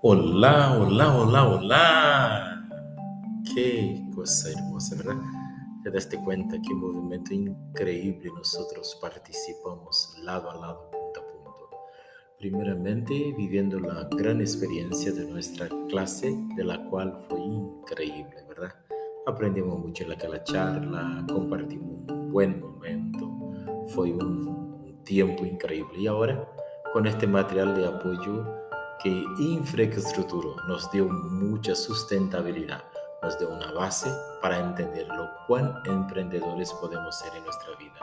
Hola, hola, hola, hola. Qué cosa hermosa, ¿verdad? Te das cuenta qué movimiento increíble nosotros participamos lado a lado, punto a punto. Primeramente, viviendo la gran experiencia de nuestra clase, de la cual fue increíble, ¿verdad? Aprendimos mucho en la, la charla, compartimos un buen momento, fue un tiempo increíble. Y ahora, con este material de apoyo, que infraestructura nos dio mucha sustentabilidad, nos dio una base para entender lo cuán emprendedores podemos ser en nuestra vida,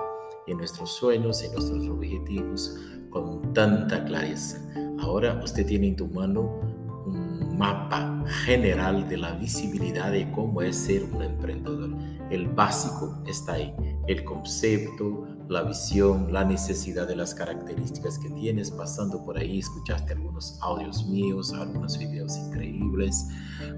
en nuestros sueños, en nuestros objetivos, con tanta clareza. Ahora usted tiene en tu mano un mapa general de la visibilidad de cómo es ser un emprendedor. El básico está ahí, el concepto, la visión, la necesidad de las características que tienes. Pasando por ahí, escuchaste algunos audios míos, algunos videos increíbles.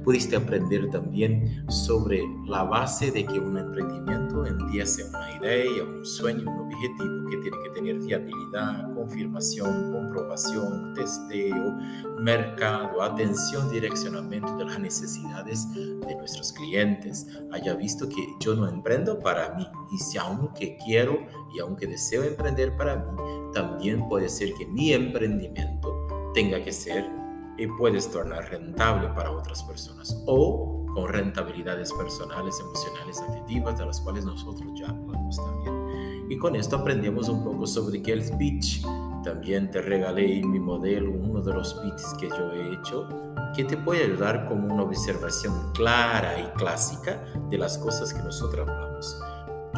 Pudiste aprender también sobre la base de que un emprendimiento empiece una idea, un sueño, un objetivo que tiene que tener fiabilidad, confirmación, comprobación, testeo, mercado, atención, direccionamiento de las necesidades de nuestros clientes. Haya visto que yo no emprendo para mí y si aunque quiero y aunque deseo emprender para mí, también puede ser que mi emprendimiento tenga que ser y puedes tornar rentable para otras personas o con rentabilidades personales, emocionales, afectivas, de las cuales nosotros ya hablamos también. Y con esto aprendemos un poco sobre es speech. También te regalé mi modelo uno de los bits que yo he hecho que te puede ayudar como una observación clara y clásica de las cosas que nosotros hablamos.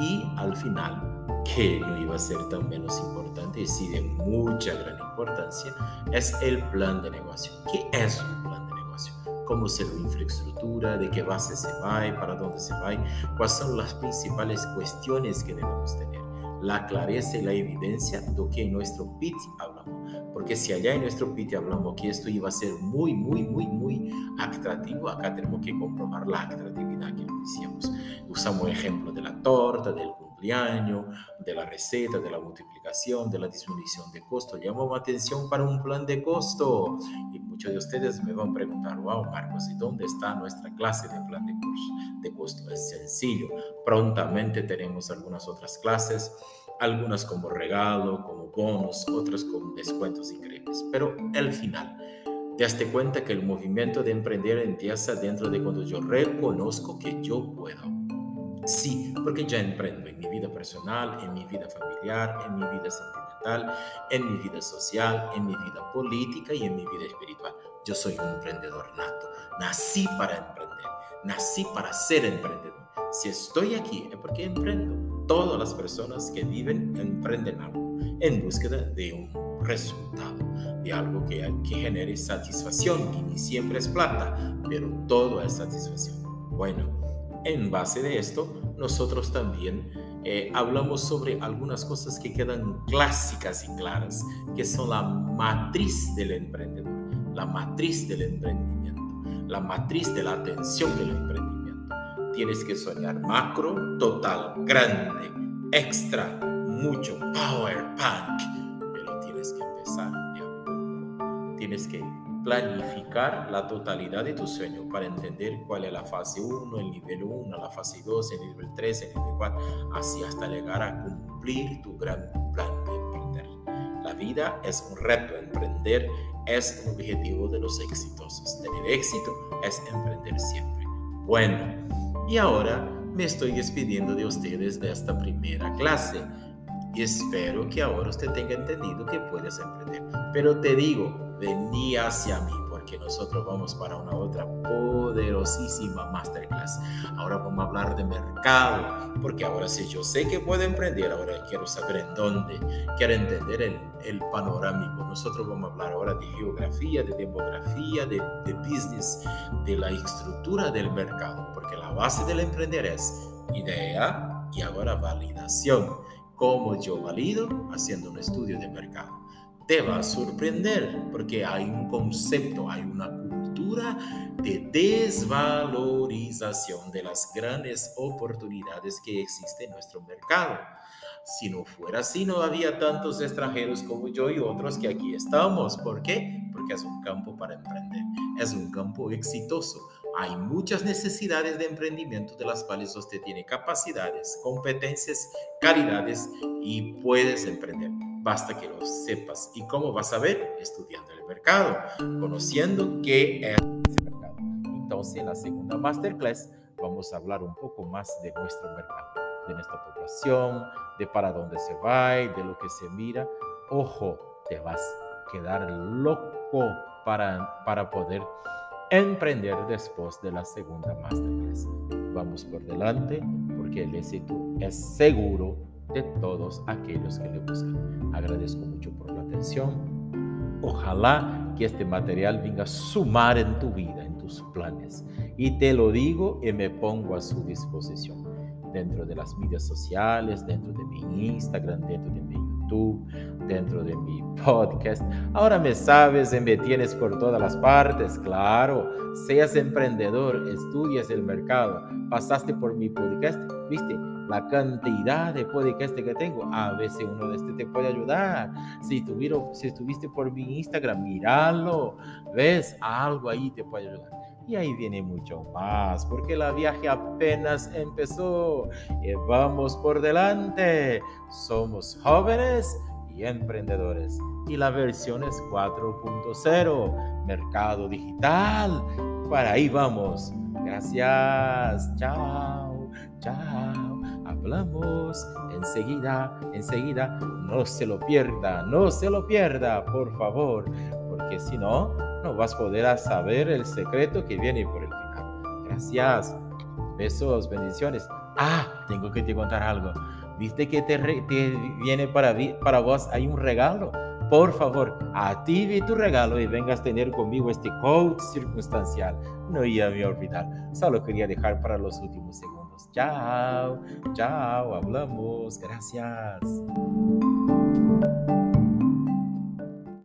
Y al final, que no iba a ser tan menos importante y sí de mucha gran importancia, es el plan de negocio. ¿Qué es un plan de negocio? ¿Cómo se lo infraestructura? ¿De qué base se va? y ¿Para dónde se va? ¿Cuáles son las principales cuestiones que debemos tener? La clareza y la evidencia de que en nuestro PIT hablamos. Porque si allá en nuestro PIT hablamos que esto iba a ser muy, muy, muy, muy atractivo, acá tenemos que comprobar la atractividad que lo decíamos. Usamos ejemplo de la torta, del año, de la receta, de la multiplicación, de la disminución de costo. Llamo atención para un plan de costo. Y muchos de ustedes me van a preguntar, wow, Marcos, ¿y dónde está nuestra clase de plan de, curso, de costo? Es sencillo. Prontamente tenemos algunas otras clases, algunas como regalo, como bonos, otras con descuentos increíbles. Pero al final, te das cuenta que el movimiento de emprender empieza dentro de cuando yo reconozco que yo puedo Sí, porque ya emprendo en mi vida personal, en mi vida familiar, en mi vida sentimental, en mi vida social, en mi vida política y en mi vida espiritual. Yo soy un emprendedor nato. Nací para emprender. Nací para ser emprendedor. Si estoy aquí es porque emprendo. Todas las personas que viven emprenden algo en búsqueda de un resultado, de algo que, que genere satisfacción, que ni siempre es plata, pero todo es satisfacción. Bueno, en base de esto, nosotros también eh, hablamos sobre algunas cosas que quedan clásicas y claras, que son la matriz del emprendedor, la matriz del emprendimiento, la matriz de la atención del emprendimiento. Tienes que soñar macro, total, grande, extra, mucho, power, punk, pero tienes que empezar. Tienes que planificar la totalidad de tu sueño para entender cuál es la fase 1, el nivel 1, la fase 2, el nivel 3, el nivel 4, así hasta llegar a cumplir tu gran plan de emprender. La vida es un reto, emprender es un objetivo de los exitosos. Tener éxito es emprender siempre. Bueno, y ahora me estoy despidiendo de ustedes de esta primera clase. Y espero que ahora usted tenga entendido que puedes emprender. Pero te digo, vení hacia mí, porque nosotros vamos para una otra poderosísima masterclass. Ahora vamos a hablar de mercado, porque ahora sí yo sé que puedo emprender, ahora quiero saber en dónde, quiero entender el, el panorámico. Nosotros vamos a hablar ahora de geografía, de demografía, de, de business, de la estructura del mercado, porque la base del emprender es idea y ahora validación. ¿Cómo yo valido? Haciendo un estudio de mercado te va a sorprender porque hay un concepto, hay una cultura de desvalorización de las grandes oportunidades que existen en nuestro mercado. Si no fuera así, no había tantos extranjeros como yo y otros que aquí estamos. ¿Por qué? Porque es un campo para emprender. es un campo exitoso. Hay muchas necesidades de emprendimiento de las cuales usted tiene capacidades, competencias, calidades y puedes emprender. Basta que lo sepas. ¿Y cómo vas a ver? Estudiando el mercado, conociendo qué es ese mercado. Entonces, en la segunda masterclass vamos a hablar un poco más de nuestro mercado, de nuestra población, de para dónde se va, de lo que se mira. Ojo, te vas a quedar loco para, para poder emprender después de la segunda masterclass. Vamos por delante porque el éxito es seguro de todos aquellos que le buscan. Agradezco mucho por la atención. Ojalá que este material venga a sumar en tu vida, en tus planes. Y te lo digo y me pongo a su disposición dentro de las medias sociales, dentro de mi Instagram, dentro de mi YouTube, dentro de mi podcast. Ahora me sabes y me tienes por todas las partes, claro. Seas emprendedor, estudias el mercado, pasaste por mi podcast, viste la cantidad de podcast que tengo. A veces uno de este te puede ayudar. Si, tuvieron, si estuviste por mi Instagram, míralo, ves algo ahí te puede ayudar. Y ahí viene mucho más, porque la viaje apenas empezó. Y vamos por delante. Somos jóvenes y emprendedores. Y la versión es 4.0, mercado digital. Para ahí vamos. Gracias. Chao. Chao. Hablamos enseguida, enseguida. No se lo pierda, no se lo pierda, por favor. Porque si no, no vas a poder saber el secreto que viene por el final. Gracias. Besos, bendiciones. Ah, tengo que te contar algo. ¿Viste que te, viene para, para vos? Hay un regalo. Por favor, active tu regalo y vengas a tener conmigo este coach circunstancial. No iba a olvidar. Solo quería dejar para los últimos segundos. Chao, chao, hablamos. Gracias.